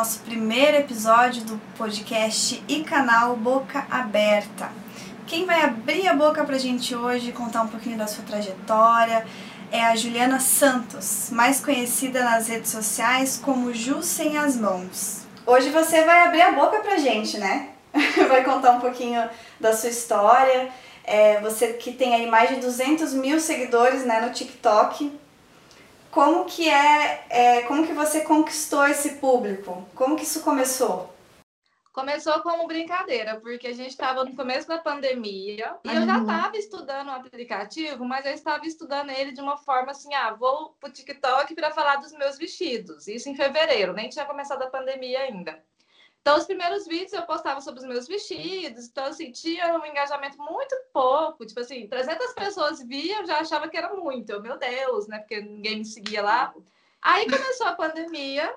nosso primeiro episódio do podcast e canal Boca Aberta. Quem vai abrir a boca pra gente hoje, contar um pouquinho da sua trajetória, é a Juliana Santos, mais conhecida nas redes sociais como Ju Sem as Mãos. Hoje você vai abrir a boca pra gente, né? vai contar um pouquinho da sua história. É, você que tem aí mais de 200 mil seguidores né, no TikTok, como que é, é, como que você conquistou esse público? Como que isso começou? Começou como brincadeira, porque a gente estava no começo da pandemia e eu já estava estudando o aplicativo, mas eu estava estudando ele de uma forma assim: ah, vou para o TikTok para falar dos meus vestidos. Isso em fevereiro, nem tinha começado a pandemia ainda. Então, os primeiros vídeos eu postava sobre os meus vestidos, então, assim, tinha um engajamento muito pouco, tipo assim, 300 pessoas viam, já achava que era muito, eu, meu Deus, né, porque ninguém me seguia lá. Aí começou a pandemia,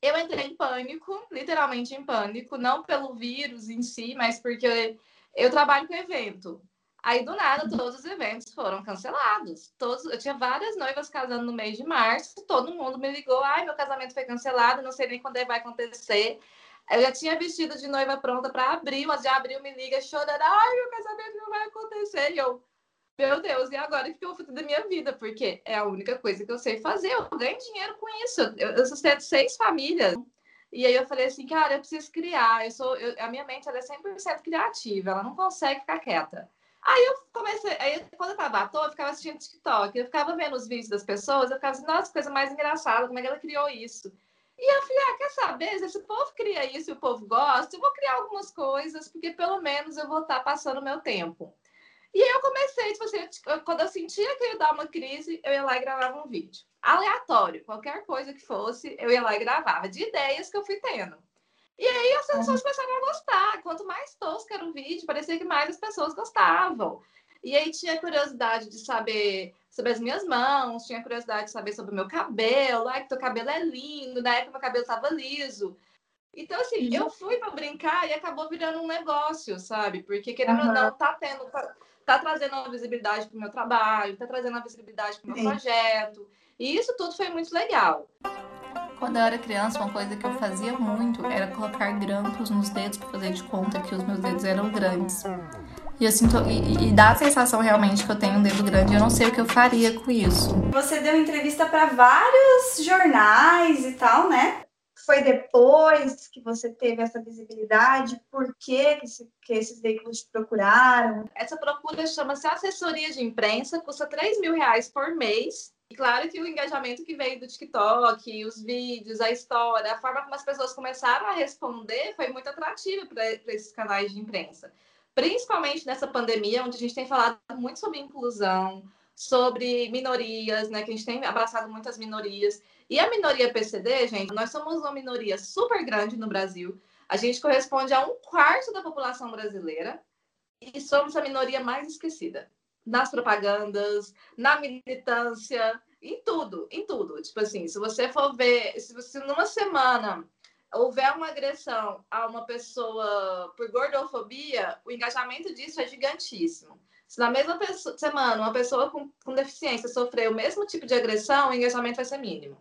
eu entrei em pânico, literalmente em pânico, não pelo vírus em si, mas porque eu trabalho com evento. Aí, do nada, todos os eventos foram cancelados. Todos, eu tinha várias noivas casando no mês de março, todo mundo me ligou, ai, meu casamento foi cancelado, não sei nem quando vai acontecer. Eu já tinha vestido de noiva pronta para abril, mas já abril me liga chorando, ai, meu casamento não vai acontecer. E eu, meu Deus, e agora o que eu vou fazer da minha vida? Porque é a única coisa que eu sei fazer, eu ganho dinheiro com isso. Eu, eu sustento seis famílias. E aí eu falei assim, cara, eu preciso criar. Eu sou, eu, a minha mente ela é 100% criativa, ela não consegue ficar quieta. Aí eu comecei, aí quando eu tava à toa, eu ficava assistindo TikTok, eu ficava vendo os vídeos das pessoas, eu ficava assim, nossa, coisa mais engraçada, como é que ela criou isso? E eu falei, ah, quer saber, se esse povo cria isso e o povo gosta, eu vou criar algumas coisas, porque pelo menos eu vou estar passando o meu tempo. E aí eu comecei, tipo assim, quando eu sentia que eu ia dar uma crise, eu ia lá e gravava um vídeo. Aleatório, qualquer coisa que fosse, eu ia lá e gravava, de ideias que eu fui tendo. E aí as pessoas começaram a gostar. Quanto mais tosco era o vídeo, parecia que mais as pessoas gostavam. E aí tinha curiosidade de saber sobre as minhas mãos, tinha curiosidade de saber sobre o meu cabelo. Ai, que teu cabelo é lindo, na época meu cabelo estava liso. Então, assim, uhum. eu fui para brincar e acabou virando um negócio, sabe? Porque, querendo uhum. ou não, tá tendo, tá, tá trazendo uma visibilidade para o meu trabalho, tá trazendo uma visibilidade para o meu Sim. projeto. E isso tudo foi muito legal. Quando eu era criança, uma coisa que eu fazia muito era colocar grampos nos dedos para fazer de conta que os meus dedos eram grandes. E eu sinto e, e, dá a sensação realmente que eu tenho um dedo grande. Eu não sei o que eu faria com isso. Você deu entrevista para vários jornais e tal, né? Foi depois que você teve essa visibilidade? Por que, que, esse, que esses veículos te procuraram? Essa procura chama-se assessoria de imprensa, custa 3 mil reais por mês e claro que o engajamento que veio do TikTok, os vídeos, a história, a forma como as pessoas começaram a responder foi muito atrativa para esses canais de imprensa. Principalmente nessa pandemia, onde a gente tem falado muito sobre inclusão, sobre minorias, né? Que a gente tem abraçado muitas minorias. E a minoria PCD, gente, nós somos uma minoria super grande no Brasil. A gente corresponde a um quarto da população brasileira e somos a minoria mais esquecida nas propagandas, na militância, em tudo, em tudo. Tipo assim, se você for ver, se você numa semana houver uma agressão a uma pessoa por gordofobia, o engajamento disso é gigantíssimo. Se na mesma pessoa, semana uma pessoa com, com deficiência sofrer o mesmo tipo de agressão, o engajamento vai ser mínimo.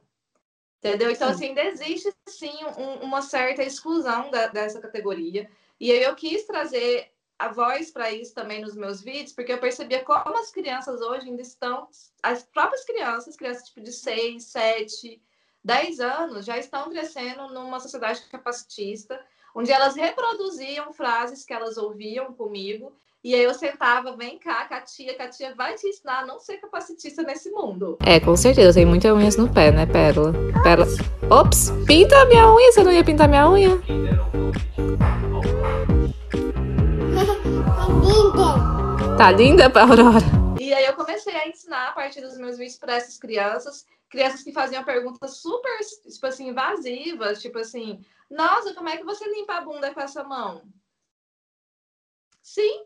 Entendeu? Então, sim. assim, ainda existe sim um, uma certa exclusão da, dessa categoria. E eu quis trazer a voz para isso também nos meus vídeos, porque eu percebia como as crianças hoje ainda estão, as próprias crianças, crianças tipo de 6, 7, 10 anos, já estão crescendo numa sociedade capacitista, onde elas reproduziam frases que elas ouviam comigo, e aí eu sentava, vem cá, Katia, Katia vai te ensinar a não ser capacitista nesse mundo. É, com certeza, tem muitas unhas no pé, né, Pérola? Pérola. Ops, pinta a minha unha, você não ia pintar minha unha? Linda! Tá linda, Aurora? E aí eu comecei a ensinar a partir dos meus vídeos para essas crianças, crianças que faziam perguntas super, tipo assim, invasivas, tipo assim, nossa, como é que você limpa a bunda com essa mão? Sim.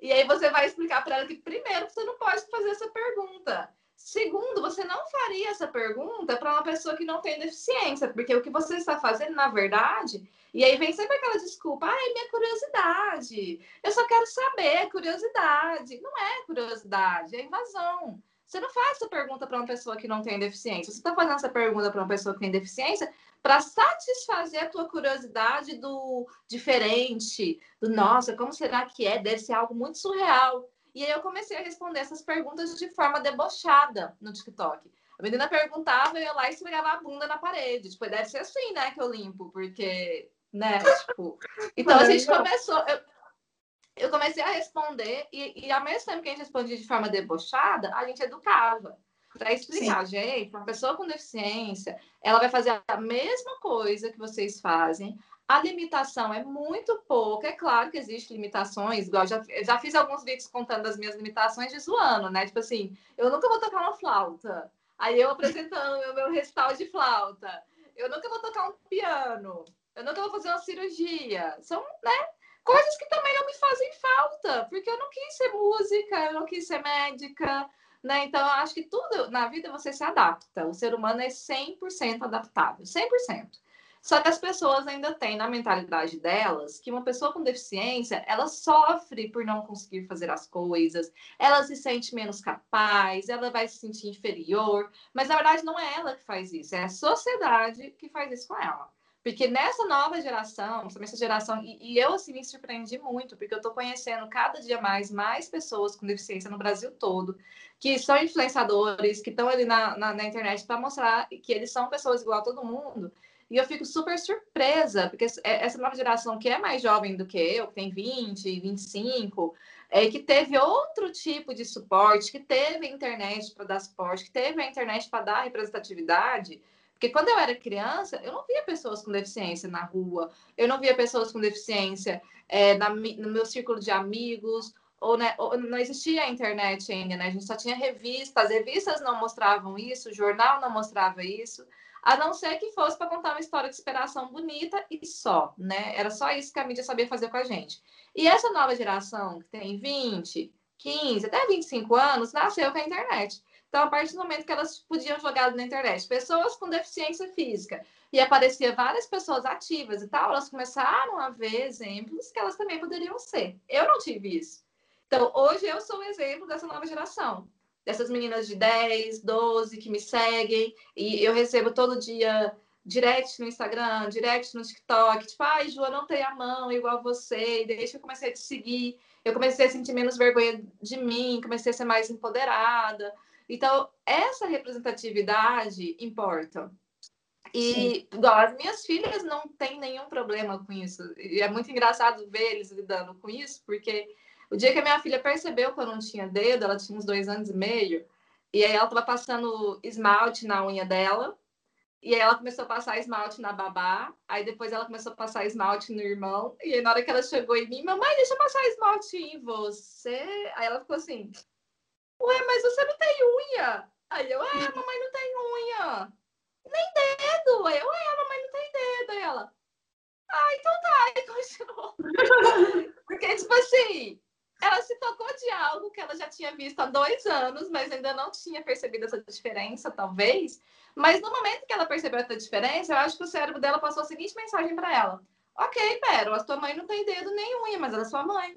E aí você vai explicar para ela que primeiro você não pode fazer essa pergunta. Segundo, você não faria essa pergunta para uma pessoa que não tem deficiência, porque o que você está fazendo, na verdade, e aí vem sempre aquela desculpa, ai, minha curiosidade, eu só quero saber, curiosidade. Não é curiosidade, é invasão. Você não faz essa pergunta para uma pessoa que não tem deficiência. Você está fazendo essa pergunta para uma pessoa que tem deficiência para satisfazer a tua curiosidade do diferente, do nossa, como será que é? Deve ser algo muito surreal. E aí eu comecei a responder essas perguntas de forma debochada no TikTok. A menina perguntava, eu ia lá e esfregava a bunda na parede. Tipo, deve ser assim, né, que eu limpo, porque, né, tipo... Então a gente começou... Eu, eu comecei a responder e, e ao mesmo tempo que a gente respondia de forma debochada, a gente educava para explicar, Sim. gente, uma pessoa com deficiência, ela vai fazer a mesma coisa que vocês fazem. A limitação é muito pouca. É claro que existem limitações, igual já, já fiz alguns vídeos contando as minhas limitações de zoando, né? Tipo assim, eu nunca vou tocar uma flauta. Aí eu apresentando o meu recital de flauta. Eu nunca vou tocar um piano. Eu nunca vou fazer uma cirurgia. São, né? Coisas que também não me fazem falta, porque eu não quis ser música, eu não quis ser médica, né? Então, eu acho que tudo na vida você se adapta. O ser humano é 100% adaptável, 100%. Só que as pessoas ainda têm na mentalidade delas que uma pessoa com deficiência, ela sofre por não conseguir fazer as coisas, ela se sente menos capaz, ela vai se sentir inferior, mas na verdade não é ela que faz isso, é a sociedade que faz isso com ela. Porque nessa nova geração, essa geração, e, e, eu assim me surpreendi muito, porque eu estou conhecendo cada dia mais mais pessoas com deficiência no Brasil todo, que são influenciadores, que estão ali na, na, na internet para mostrar que eles são pessoas igual a todo mundo. E eu fico super surpresa, porque é, essa nova geração que é mais jovem do que eu, que tem 20, 25, é, que teve outro tipo de suporte, que teve a internet para dar suporte, que teve a internet para dar representatividade, porque quando eu era criança, eu não via pessoas com deficiência na rua, eu não via pessoas com deficiência é, na, no meu círculo de amigos, ou, né, ou, não existia a internet ainda, né? A gente só tinha revistas, as revistas não mostravam isso, o jornal não mostrava isso, a não ser que fosse para contar uma história de superação bonita e só, né? Era só isso que a mídia sabia fazer com a gente. E essa nova geração, que tem 20, 15, até 25 anos, nasceu com a internet. Então, a partir do momento que elas podiam jogar na internet, pessoas com deficiência física, e aparecia várias pessoas ativas e tal, elas começaram a ver exemplos que elas também poderiam ser. Eu não tive isso. Então, hoje eu sou o exemplo dessa nova geração, dessas meninas de 10, 12 que me seguem, e eu recebo todo dia direct no Instagram, direct no TikTok, tipo, ai, Ju, eu não tenho a mão igual você, e desde que eu comecei a te seguir, eu comecei a sentir menos vergonha de mim, comecei a ser mais empoderada. Então, essa representatividade importa. E igual, as minhas filhas não têm nenhum problema com isso. E é muito engraçado ver eles lidando com isso, porque o dia que a minha filha percebeu que eu não tinha dedo, ela tinha uns dois anos e meio, e aí ela estava passando esmalte na unha dela, e aí ela começou a passar esmalte na babá, aí depois ela começou a passar esmalte no irmão, e aí na hora que ela chegou em mim, mamãe, deixa eu passar esmalte em você. Aí ela ficou assim, Ué, mas você não tem unha. Aí eu, é, mamãe não tem unha. Nem dedo. Aí eu, é, mamãe não tem dedo. Aí ela, ah, então tá. E continuou. Porque, tipo assim, ela se tocou de algo que ela já tinha visto há dois anos, mas ainda não tinha percebido essa diferença, talvez. Mas no momento que ela percebeu essa diferença, eu acho que o cérebro dela passou a seguinte mensagem para ela: Ok, Pérola, a tua mãe não tem dedo nem unha, mas ela é sua mãe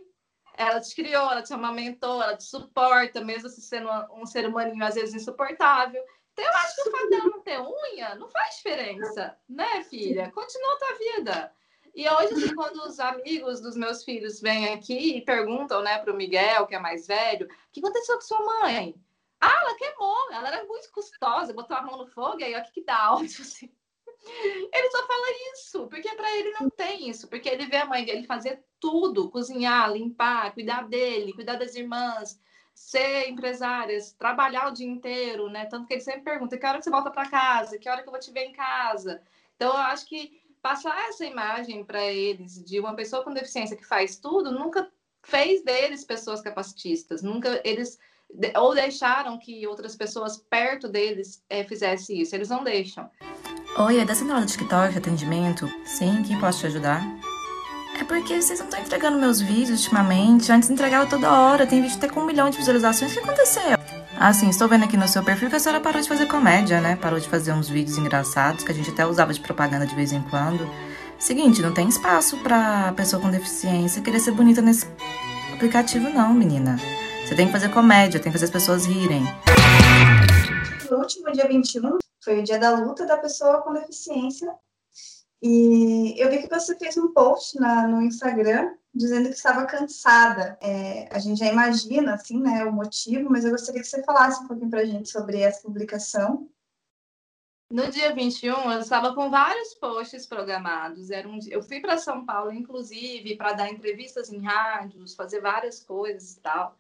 ela te criou, ela te amamentou, ela te suporta, mesmo se sendo um ser humaninho às vezes insuportável. Então, eu acho que o fato dela não ter unha não faz diferença, né, filha? Continua a tua vida. E hoje, assim, quando os amigos dos meus filhos vêm aqui e perguntam, né, para o Miguel, que é mais velho, o que aconteceu com sua mãe? Ah, ela queimou, ela era muito custosa, botou a mão no fogo, e aí, ó, o que, que dá áudio, assim. Ele só fala isso, porque para ele não tem isso, porque ele vê a mãe dele fazer tudo, cozinhar, limpar, cuidar dele, cuidar das irmãs, ser empresária, trabalhar o dia inteiro, né? Tanto que ele sempre pergunta: que hora você volta para casa? Que hora que eu vou te ver em casa? Então, eu acho que passar essa imagem para eles de uma pessoa com deficiência que faz tudo nunca fez deles pessoas capacitistas, nunca eles ou deixaram que outras pessoas perto deles é, fizessem isso, eles não deixam. Oi, é da central do TikTok, atendimento? Sim, quem posso te ajudar? É porque vocês não estão entregando meus vídeos ultimamente. Antes entregava toda hora. Tem vídeo até com um milhão de visualizações. O que aconteceu? Ah, sim, estou vendo aqui no seu perfil que a senhora parou de fazer comédia, né? Parou de fazer uns vídeos engraçados que a gente até usava de propaganda de vez em quando. Seguinte, não tem espaço pra pessoa com deficiência querer ser bonita nesse aplicativo, não, menina. Você tem que fazer comédia, tem que fazer as pessoas rirem. No último dia 21 foi o dia da luta da pessoa com deficiência. E eu vi que você fez um post na, no Instagram dizendo que estava cansada. É, a gente já imagina, assim, né, o motivo, mas eu gostaria que você falasse um pouquinho para a gente sobre essa publicação. No dia 21, eu estava com vários posts programados. Era um, eu fui para São Paulo, inclusive, para dar entrevistas em rádios, fazer várias coisas e tal.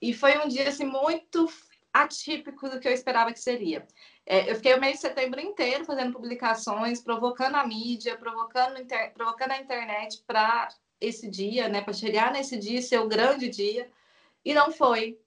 E foi um dia assim, muito atípico do que eu esperava que seria. É, eu fiquei o mês de setembro inteiro fazendo publicações, provocando a mídia, provocando, inter... provocando a internet para esse dia, né? Para chegar nesse dia ser o grande dia. E não foi.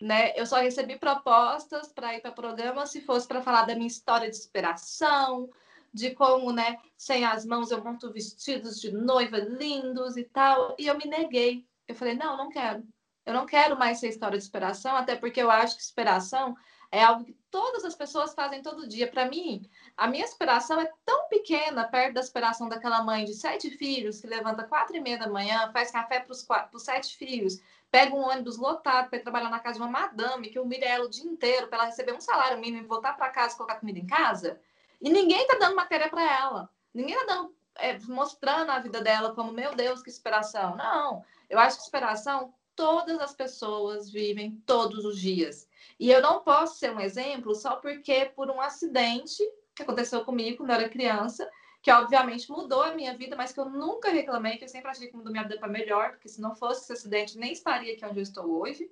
Né? Eu só recebi propostas para ir para programa se fosse para falar da minha história de inspiração, de como, né, sem as mãos eu monto vestidos de noiva lindos e tal. E eu me neguei. Eu falei, não, não quero. Eu não quero mais ser história de inspiração, até porque eu acho que inspiração é algo que todas as pessoas fazem todo dia. Para mim, a minha aspiração é tão pequena perto da aspiração daquela mãe de sete filhos que levanta quatro e meia da manhã, faz café para os sete filhos, pega um ônibus lotado para trabalhar na casa de uma madame que humilha ela o dia inteiro para ela receber um salário mínimo e voltar para casa e colocar comida em casa. E ninguém está dando matéria para ela. Ninguém está é, mostrando a vida dela como, meu Deus, que inspiração. Não, eu acho que inspiração todas as pessoas vivem todos os dias. E eu não posso ser um exemplo só porque por um acidente que aconteceu comigo quando eu era criança, que obviamente mudou a minha vida, mas que eu nunca reclamei, que eu sempre achei que mudou minha vida para melhor, porque se não fosse esse acidente, nem estaria aqui onde eu estou hoje.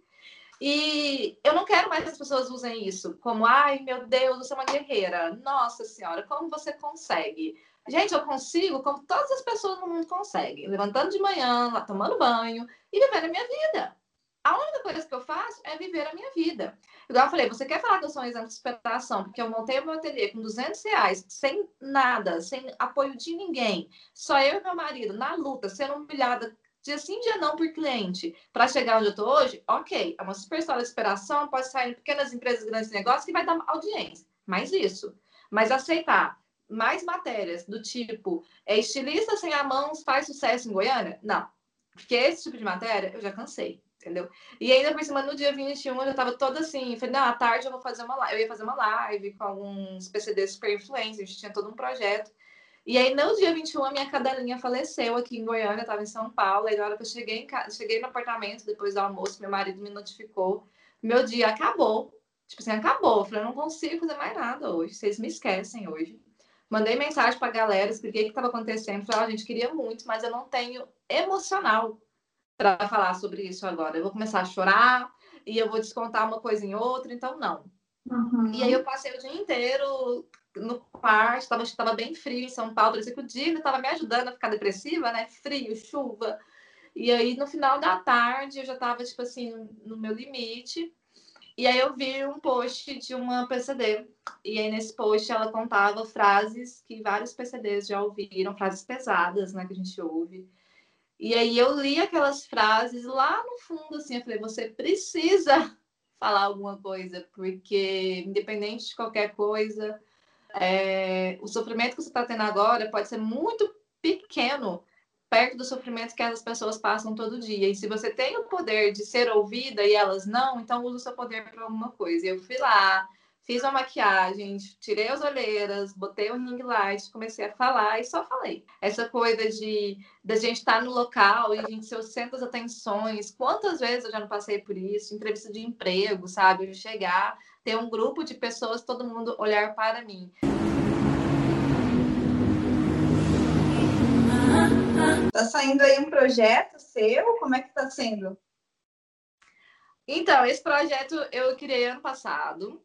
E eu não quero mais que as pessoas usem isso como, ai meu Deus, você é uma guerreira. Nossa Senhora, como você consegue? Gente, eu consigo como todas as pessoas no mundo conseguem, levantando de manhã, lá tomando banho e vivendo a minha vida. A única coisa que eu faço é viver a minha vida. Igual eu falei, você quer falar que eu sou um exemplo de superação, porque eu montei o meu ateliê com 200 reais, sem nada, sem apoio de ninguém, só eu e meu marido, na luta, sendo humilhada dia sim, dia não por cliente, para chegar onde eu estou hoje, ok, é uma super história de superação, pode sair em pequenas empresas, grandes negócios, que vai dar audiência, mais isso. Mas aceitar mais matérias do tipo é estilista sem a mão faz sucesso em Goiânia? Não. Porque esse tipo de matéria eu já cansei, entendeu? E ainda por cima, no dia 21, eu já tava toda assim, falei, não, à tarde eu vou fazer uma live. Eu ia fazer uma live com alguns PCDs super influentes, a gente tinha todo um projeto. E aí, no dia 21, a minha cadelinha faleceu aqui em Goiânia, eu tava em São Paulo. Aí, na hora que eu cheguei, em casa, cheguei no apartamento, depois do almoço, meu marido me notificou. Meu dia acabou. Tipo assim, acabou. Eu falei, eu não consigo fazer mais nada hoje. Vocês me esquecem hoje. Mandei mensagem para a galera, expliquei o que estava acontecendo. Falei, oh, a gente queria muito, mas eu não tenho emocional para falar sobre isso agora. Eu vou começar a chorar e eu vou descontar uma coisa em outra, então não. Uhum. E aí eu passei o dia inteiro no quarto, estava estava bem frio em São Paulo, parecia que o dia estava me ajudando a ficar depressiva, né? Frio, chuva. E aí no final da tarde eu já estava tipo assim no meu limite. E aí eu vi um post de uma PCD. E aí nesse post ela contava frases que vários PCDs já ouviram, frases pesadas, né, que a gente ouve. E aí eu li aquelas frases lá no fundo, assim, eu falei, você precisa falar alguma coisa, porque independente de qualquer coisa, é, o sofrimento que você está tendo agora pode ser muito pequeno perto do sofrimento que as pessoas passam todo dia. E se você tem o poder de ser ouvida e elas não, então use o seu poder para alguma coisa. Eu fui lá, fiz uma maquiagem, tirei as olheiras, botei o ring light, comecei a falar e só falei. Essa coisa de da gente estar tá no local e a gente ser o centro das atenções. Quantas vezes eu já não passei por isso? Entrevista de emprego, sabe? Chegar, ter um grupo de pessoas, todo mundo olhar para mim. Tá saindo aí um projeto seu? Como é que tá sendo? Então, esse projeto eu criei ano passado,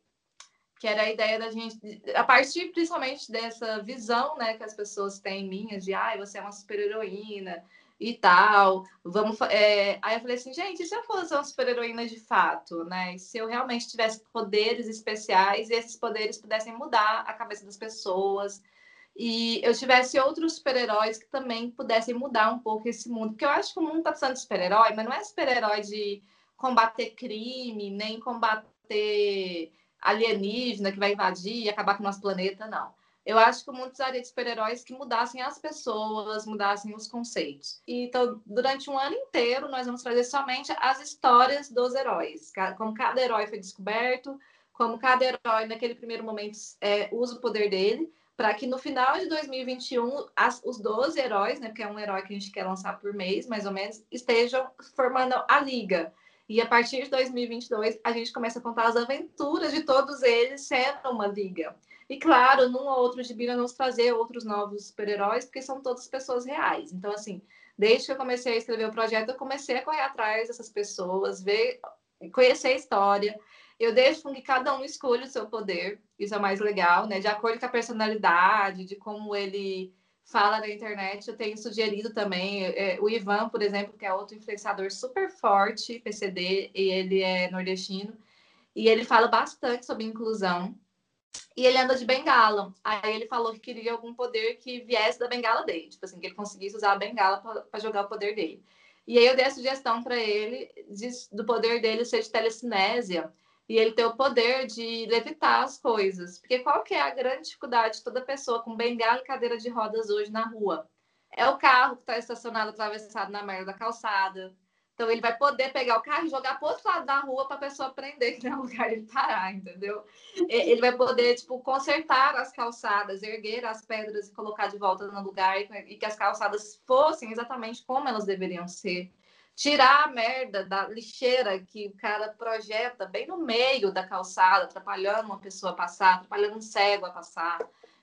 que era a ideia da gente, a partir principalmente dessa visão, né, que as pessoas têm minha de, ai, ah, você é uma super-heroína e tal, vamos, é... aí eu falei assim, gente, e se eu fosse uma super-heroína de fato, né, e se eu realmente tivesse poderes especiais e esses poderes pudessem mudar a cabeça das pessoas, e eu tivesse outros super-heróis que também pudessem mudar um pouco esse mundo. Porque eu acho que o mundo está precisando de super-herói, mas não é super-herói de combater crime, nem combater alienígena que vai invadir e acabar com o nosso planeta, não. Eu acho que o mundo precisaria de super-heróis que mudassem as pessoas, mudassem os conceitos. Então, durante um ano inteiro, nós vamos trazer somente as histórias dos heróis, como cada herói foi descoberto, como cada herói, naquele primeiro momento, é, usa o poder dele, para que no final de 2021, as, os 12 heróis, né, porque é um herói que a gente quer lançar por mês, mais ou menos, estejam formando a liga. E a partir de 2022, a gente começa a contar as aventuras de todos eles sendo uma liga. E claro, num ou outro gibi nós vamos trazer outros novos super-heróis, porque são todas pessoas reais. Então, assim, desde que eu comecei a escrever o projeto, eu comecei a correr atrás dessas pessoas, ver, conhecer a história. Eu deixo com que cada um escolha o seu poder, isso é mais legal, né? De acordo com a personalidade, de como ele fala na internet, eu tenho sugerido também. É, o Ivan, por exemplo, que é outro influenciador super forte, PCD, e ele é nordestino, e ele fala bastante sobre inclusão. E ele anda de bengala. Aí ele falou que queria algum poder que viesse da bengala dele, tipo assim, que ele conseguisse usar a bengala para jogar o poder dele. E aí eu dei a sugestão para ele de, do poder dele ser de telecinésia e ele ter o poder de levitar as coisas. Porque qual que é a grande dificuldade de toda pessoa com bengala e cadeira de rodas hoje na rua? É o carro que está estacionado atravessado na merda da calçada. Então ele vai poder pegar o carro e jogar para outro lado da rua para a pessoa aprender que não é lugar de parar, entendeu? Ele vai poder tipo consertar as calçadas, erguer as pedras e colocar de volta no lugar e que as calçadas fossem exatamente como elas deveriam ser tirar a merda da lixeira que o cara projeta bem no meio da calçada, atrapalhando uma pessoa a passar, atrapalhando um cego a passar.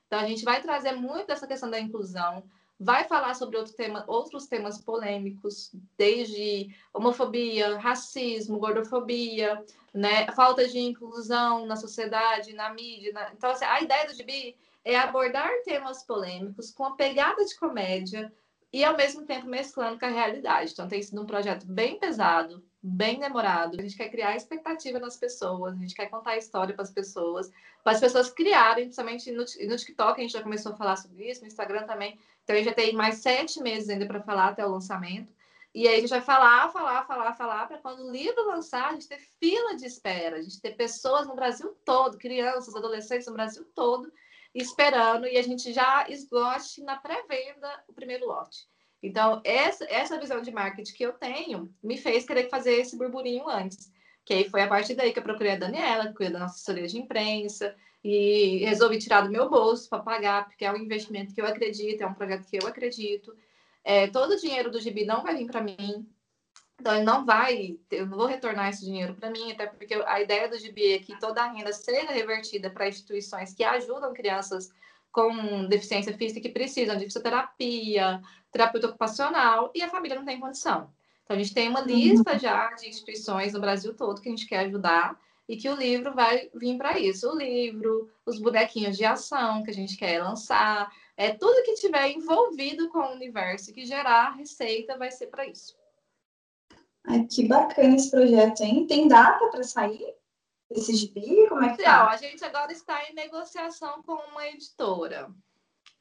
Então, a gente vai trazer muito essa questão da inclusão, vai falar sobre outro tema, outros temas polêmicos, desde homofobia, racismo, gordofobia, né, falta de inclusão na sociedade, na mídia. Na... Então, assim, a ideia do gibi é abordar temas polêmicos com a pegada de comédia, e ao mesmo tempo mesclando com a realidade. Então tem sido um projeto bem pesado, bem demorado. A gente quer criar expectativa nas pessoas, a gente quer contar a história para as pessoas, para as pessoas criarem, principalmente no, no TikTok, a gente já começou a falar sobre isso, no Instagram também. Então a gente já tem mais sete meses ainda para falar até o lançamento. E aí a gente vai falar, falar, falar, falar, para quando o livro lançar, a gente ter fila de espera, a gente ter pessoas no Brasil todo, crianças, adolescentes no Brasil todo, esperando e a gente já esgote na pré-venda o primeiro lote. Então, essa, essa visão de marketing que eu tenho me fez querer fazer esse burburinho antes. Que aí foi a partir daí que eu procurei a Daniela, que cuida da nossa assessoria de imprensa, e resolvi tirar do meu bolso para pagar, porque é um investimento que eu acredito, é um projeto que eu acredito. É, todo o dinheiro do Gibi não vai vir para mim, então, ele não vai, eu não vou retornar esse dinheiro para mim, até porque a ideia do GB é que toda a renda seja revertida para instituições que ajudam crianças com deficiência física que precisam de fisioterapia, terapeuta ocupacional, e a família não tem condição. Então, a gente tem uma lista já de instituições no Brasil todo que a gente quer ajudar e que o livro vai vir para isso. O livro, os bonequinhos de ação que a gente quer lançar, é tudo que tiver envolvido com o universo que gerar receita vai ser para isso. Ai, que bacana esse projeto, hein? Tem data para sair esse gibi? Como é que tá? a gente agora está em negociação com uma editora.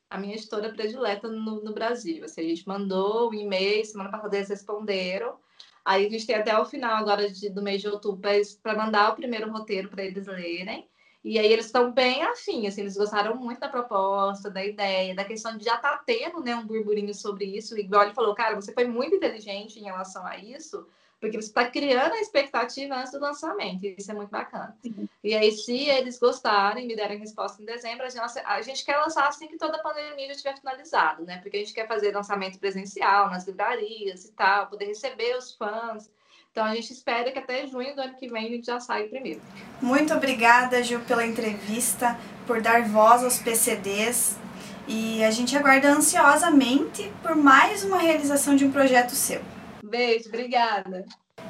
A minha editora predileta no, no Brasil. Assim, a gente mandou um e-mail, semana passada eles responderam. Aí a gente tem até o final agora de, do mês de outubro para mandar o primeiro roteiro para eles lerem. E aí eles estão bem afim, assim, eles gostaram muito da proposta, da ideia, da questão de já estar tá tendo né, um burburinho sobre isso. Igual ele falou, cara, você foi muito inteligente em relação a isso, porque você está criando a expectativa antes do lançamento, e isso é muito bacana. Sim. E aí, se eles gostarem, me derem resposta em dezembro, a gente, a gente quer lançar assim que toda a pandemia já estiver finalizado, né? Porque a gente quer fazer lançamento presencial nas livrarias e tal, poder receber os fãs. Então a gente espera que até junho do ano que vem a gente já saia primeiro. Muito obrigada, Gil, pela entrevista, por dar voz aos PCDs. E a gente aguarda ansiosamente por mais uma realização de um projeto seu. Beijo, obrigada.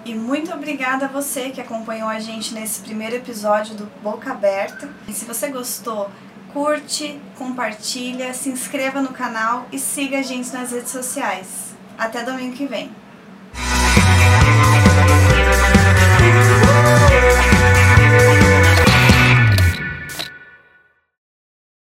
E muito obrigada a você que acompanhou a gente nesse primeiro episódio do Boca Aberta. E se você gostou, curte, compartilha, se inscreva no canal e siga a gente nas redes sociais. Até domingo que vem.